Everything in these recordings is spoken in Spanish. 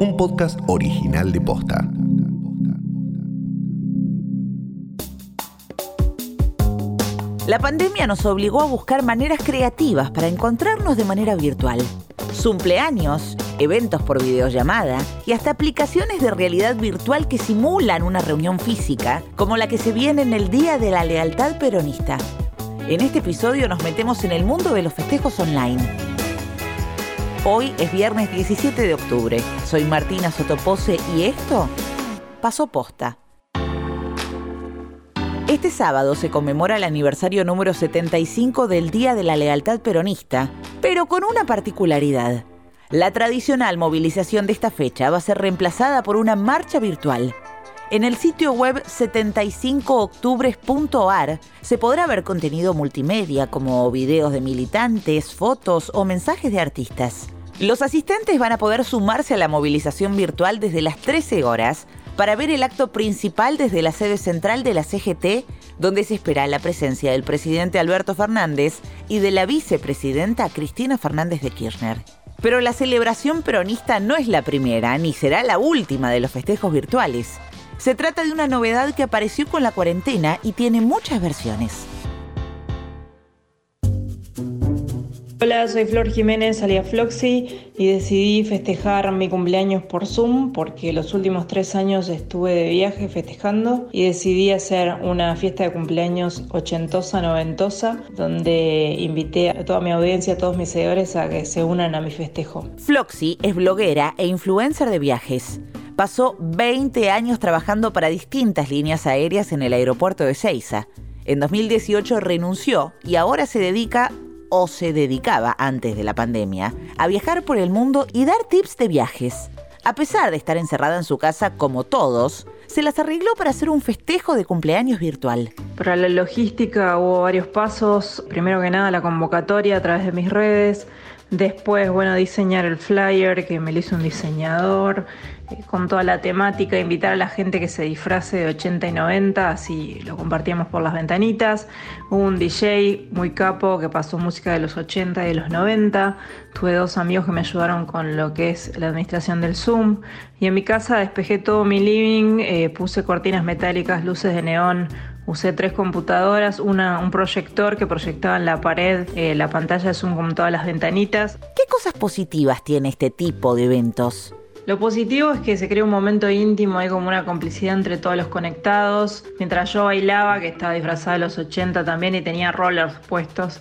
un podcast original de Posta. La pandemia nos obligó a buscar maneras creativas para encontrarnos de manera virtual. Cumpleaños, eventos por videollamada y hasta aplicaciones de realidad virtual que simulan una reunión física, como la que se viene en el Día de la Lealtad Peronista. En este episodio nos metemos en el mundo de los festejos online. Hoy es viernes 17 de octubre. Soy Martina Sotopose y esto pasó posta. Este sábado se conmemora el aniversario número 75 del Día de la Lealtad Peronista, pero con una particularidad. La tradicional movilización de esta fecha va a ser reemplazada por una marcha virtual. En el sitio web 75octubres.ar se podrá ver contenido multimedia como videos de militantes, fotos o mensajes de artistas. Los asistentes van a poder sumarse a la movilización virtual desde las 13 horas para ver el acto principal desde la sede central de la CGT, donde se espera la presencia del presidente Alberto Fernández y de la vicepresidenta Cristina Fernández de Kirchner. Pero la celebración peronista no es la primera, ni será la última de los festejos virtuales. Se trata de una novedad que apareció con la cuarentena y tiene muchas versiones. Hola, soy Flor Jiménez, salía Floxy y decidí festejar mi cumpleaños por Zoom porque los últimos tres años estuve de viaje festejando y decidí hacer una fiesta de cumpleaños ochentosa, noventosa, donde invité a toda mi audiencia, a todos mis seguidores a que se unan a mi festejo. Floxy es bloguera e influencer de viajes. Pasó 20 años trabajando para distintas líneas aéreas en el aeropuerto de Ceiza. En 2018 renunció y ahora se dedica o se dedicaba antes de la pandemia a viajar por el mundo y dar tips de viajes. A pesar de estar encerrada en su casa como todos, se las arregló para hacer un festejo de cumpleaños virtual. Para la logística hubo varios pasos. Primero que nada la convocatoria a través de mis redes. Después, bueno, diseñar el flyer que me lo hizo un diseñador con toda la temática, invitar a la gente que se disfrace de 80 y 90, así lo compartíamos por las ventanitas. Un DJ muy capo que pasó música de los 80 y de los 90. Tuve dos amigos que me ayudaron con lo que es la administración del Zoom. Y en mi casa despejé todo mi living, eh, puse cortinas metálicas, luces de neón, Usé tres computadoras, una, un proyector que proyectaba en la pared eh, la pantalla de Zoom con todas las ventanitas. ¿Qué cosas positivas tiene este tipo de eventos? Lo positivo es que se crea un momento íntimo, hay como una complicidad entre todos los conectados. Mientras yo bailaba, que estaba disfrazada de los 80 también y tenía rollers puestos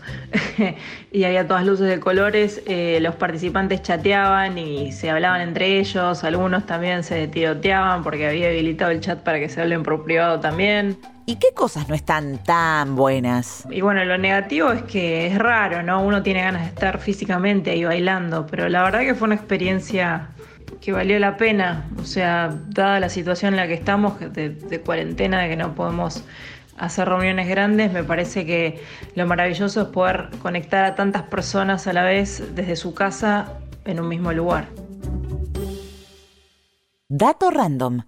y había todas luces de colores, eh, los participantes chateaban y se hablaban entre ellos, algunos también se tiroteaban porque había habilitado el chat para que se hablen por privado también. ¿Y qué cosas no están tan buenas? Y bueno, lo negativo es que es raro, ¿no? Uno tiene ganas de estar físicamente ahí bailando, pero la verdad que fue una experiencia que valió la pena, o sea, dada la situación en la que estamos, de, cuarentena, de que no podemos hacer reuniones grandes, me parece que lo maravilloso es poder conectar a tantas personas a la vez desde su casa en un mismo lugar. Dato random.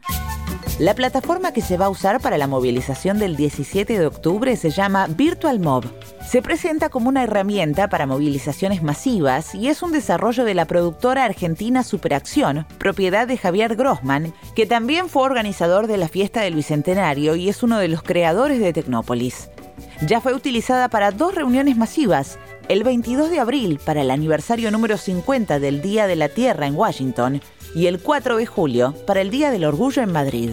La plataforma que se va a usar para la movilización del 17 de octubre se llama Virtual Mob. Se presenta como una herramienta para movilizaciones masivas y es un desarrollo de la productora argentina Superacción, propiedad de Javier Grossman, que también fue organizador de la fiesta del Bicentenario y es uno de los creadores de Tecnópolis. Ya fue utilizada para dos reuniones masivas, el 22 de abril para el aniversario número 50 del Día de la Tierra en Washington y el 4 de julio para el Día del Orgullo en Madrid.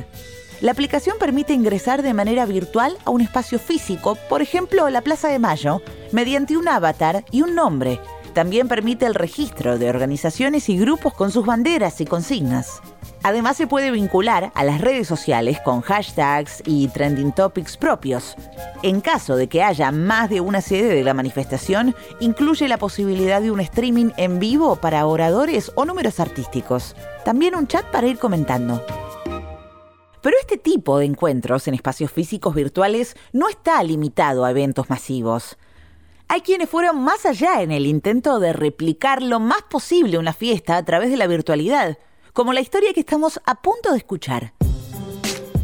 La aplicación permite ingresar de manera virtual a un espacio físico, por ejemplo la Plaza de Mayo, mediante un avatar y un nombre. También permite el registro de organizaciones y grupos con sus banderas y consignas. Además se puede vincular a las redes sociales con hashtags y trending topics propios. En caso de que haya más de una sede de la manifestación, incluye la posibilidad de un streaming en vivo para oradores o números artísticos. También un chat para ir comentando. Pero este tipo de encuentros en espacios físicos virtuales no está limitado a eventos masivos. Hay quienes fueron más allá en el intento de replicar lo más posible una fiesta a través de la virtualidad como la historia que estamos a punto de escuchar.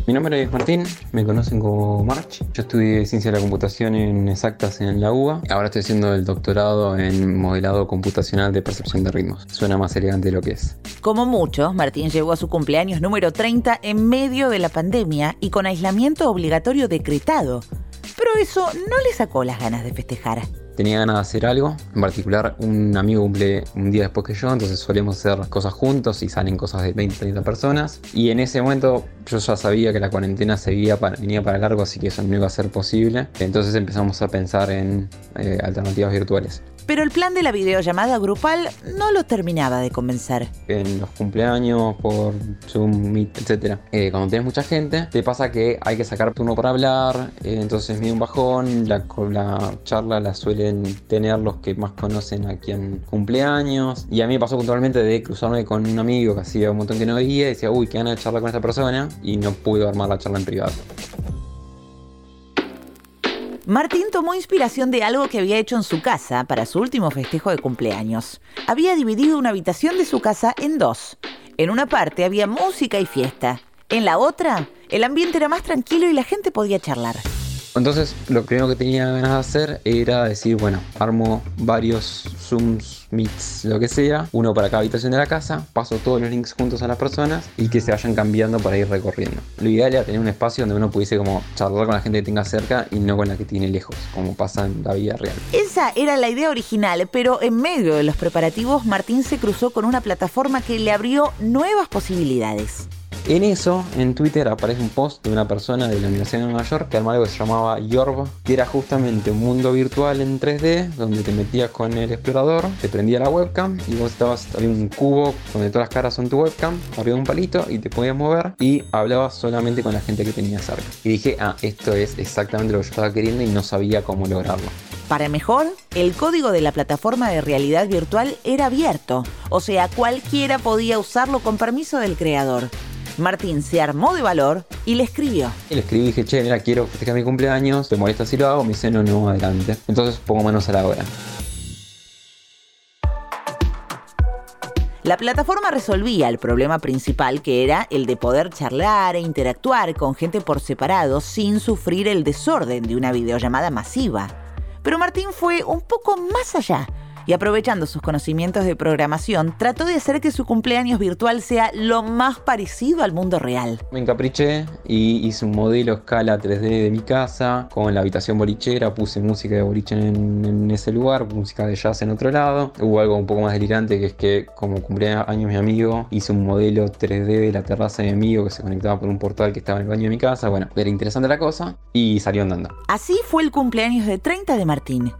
Mi nombre es Martín, me conocen como March. Yo estudié Ciencia de la Computación en Exactas en la UBA. Ahora estoy haciendo el doctorado en Modelado Computacional de Percepción de Ritmos. Suena más elegante de lo que es. Como muchos, Martín llegó a su cumpleaños número 30 en medio de la pandemia y con aislamiento obligatorio decretado. Pero eso no le sacó las ganas de festejar tenía ganas de hacer algo. En particular, un amigo cumple un día después que yo, entonces solemos hacer cosas juntos y salen cosas de 20, 30 personas. Y en ese momento yo ya sabía que la cuarentena seguía venía para largo, así que eso no iba a ser posible. Entonces empezamos a pensar en eh, alternativas virtuales. Pero el plan de la videollamada grupal no lo terminaba de convencer. En los cumpleaños, por Zoom, Meet, etc. Eh, cuando tienes mucha gente, te pasa que hay que sacar turno para hablar, eh, entonces mide un bajón, la, la charla la suelen tener los que más conocen a quien cumpleaños. Y a mí me pasó puntualmente de cruzarme con un amigo que hacía un montón que no veía y decía, uy, qué ganas de charlar con esta persona, y no pude armar la charla en privado. Martín tomó inspiración de algo que había hecho en su casa para su último festejo de cumpleaños. Había dividido una habitación de su casa en dos. En una parte había música y fiesta. En la otra, el ambiente era más tranquilo y la gente podía charlar. Entonces, lo primero que tenía ganas de hacer era decir, bueno, armo varios Zooms, Meets, lo que sea, uno para cada habitación de la casa, paso todos los links juntos a las personas y que se vayan cambiando para ir recorriendo. Lo ideal era tener un espacio donde uno pudiese como charlar con la gente que tenga cerca y no con la que tiene lejos, como pasa en la vida real. Esa era la idea original, pero en medio de los preparativos, Martín se cruzó con una plataforma que le abrió nuevas posibilidades. En eso, en Twitter aparece un post de una persona de la Universidad de Nueva York que armó algo se llamaba Yorb, que era justamente un mundo virtual en 3D donde te metías con el explorador, te prendía la webcam y vos estabas, había un cubo donde todas las caras son tu webcam, arriba un palito y te podías mover y hablabas solamente con la gente que tenías cerca. Y dije, ah, esto es exactamente lo que yo estaba queriendo y no sabía cómo lograrlo. Para mejor, el código de la plataforma de realidad virtual era abierto, o sea, cualquiera podía usarlo con permiso del creador. Martín se armó de valor y le escribió. Y le escribí y dije, che, mira, quiero festejar mi cumpleaños, ¿te molesta si lo hago? Me dice, no, no, adelante. Entonces pongo manos a la obra. La plataforma resolvía el problema principal que era el de poder charlar e interactuar con gente por separado sin sufrir el desorden de una videollamada masiva. Pero Martín fue un poco más allá y aprovechando sus conocimientos de programación, trató de hacer que su cumpleaños virtual sea lo más parecido al mundo real. Me encapriché y hice un modelo escala 3D de mi casa con la habitación bolichera, puse música de boliche en, ese lugar, música de jazz en otro lado. Hubo algo un poco más delirante que es que como cumplía años mi amigo, hice un modelo 3D de la terraza de mi amigo que se conectaba por un portal que estaba en el baño de mi casa. Bueno, era interesante la cosa y salió andando. Así fue el cumpleaños de 30 de Martín.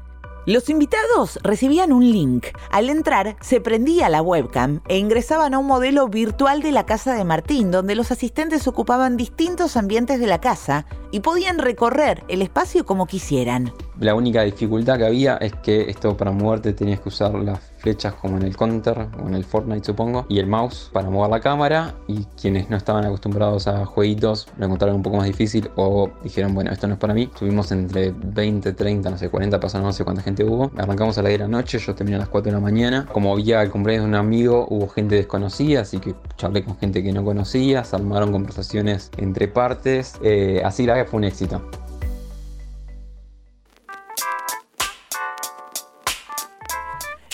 Los invitados recibían un link. Al entrar, se prendía la webcam e ingresaban a un modelo virtual de la casa de Martín, donde los asistentes ocupaban distintos ambientes de la casa y podían recorrer el espacio como quisieran. La única dificultad que había es que esto para moverte tenías que usar las flechas como en el Counter o en el Fortnite supongo y el mouse para mover la cámara y quienes no estaban acostumbrados a jueguitos lo encontraron un poco más difícil o dijeron bueno esto no es para mí. Tuvimos entre 20, 30, no sé, 40 personas, no sé cuánta gente hubo. Arrancamos a las 10 de la noche, yo terminé a las 4 de la mañana. Como había el cumpleaños de un amigo, hubo gente desconocida, así que charlé con gente que no conocía, se armaron conversaciones entre partes, eh, así la fue un éxito.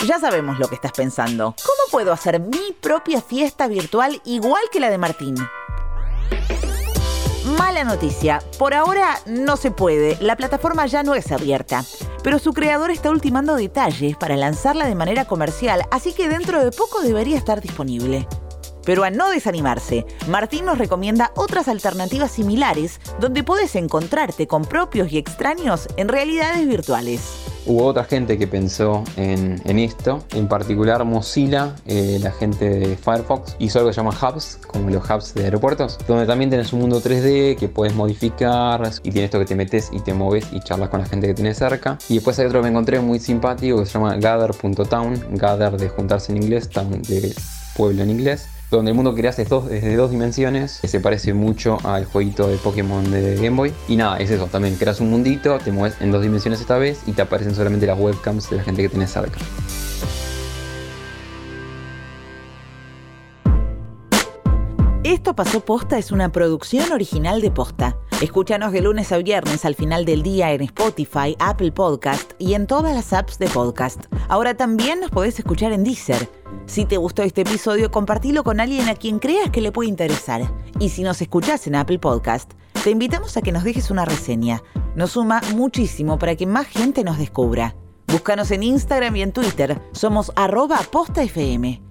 Ya sabemos lo que estás pensando. ¿Cómo puedo hacer mi propia fiesta virtual igual que la de Martín? Mala noticia, por ahora no se puede, la plataforma ya no es abierta, pero su creador está ultimando detalles para lanzarla de manera comercial, así que dentro de poco debería estar disponible. Pero a no desanimarse, Martín nos recomienda otras alternativas similares donde puedes encontrarte con propios y extraños en realidades virtuales. Hubo otra gente que pensó en, esto, en particular Mozilla, eh, la gente de Firefox, hizo algo que se llama Hubs, como los hubs de aeropuertos, donde también tienes un mundo 3D que puedes modificar y tienes esto que te metes y te mueves y charlas con la gente que tienes cerca. Y después hay otro que me encontré muy simpático que se llama gather.town, gather de juntarse en inglés, town de pueblo en inglés donde el mundo que creas es dos, desde dos dimensiones, que se parece mucho al jueguito de Pokémon de Game Boy. Y nada, es eso, también creas un mundito, te mueves en dos dimensiones esta vez y te aparecen solamente las webcams de la gente que tienes cerca. Esto pasó posta es una producción original de posta. Escúchanos de lunes a viernes al final del día en Spotify, Apple Podcast y en todas las apps de podcast. Ahora también nos podés escuchar en Deezer. Si te gustó este episodio, compartilo con alguien a quien creas que le puede interesar. Y si nos escuchás en Apple Podcast, te invitamos a que nos dejes una reseña. Nos suma muchísimo para que más gente nos descubra. Búscanos en Instagram y en Twitter. Somos arroba postafm.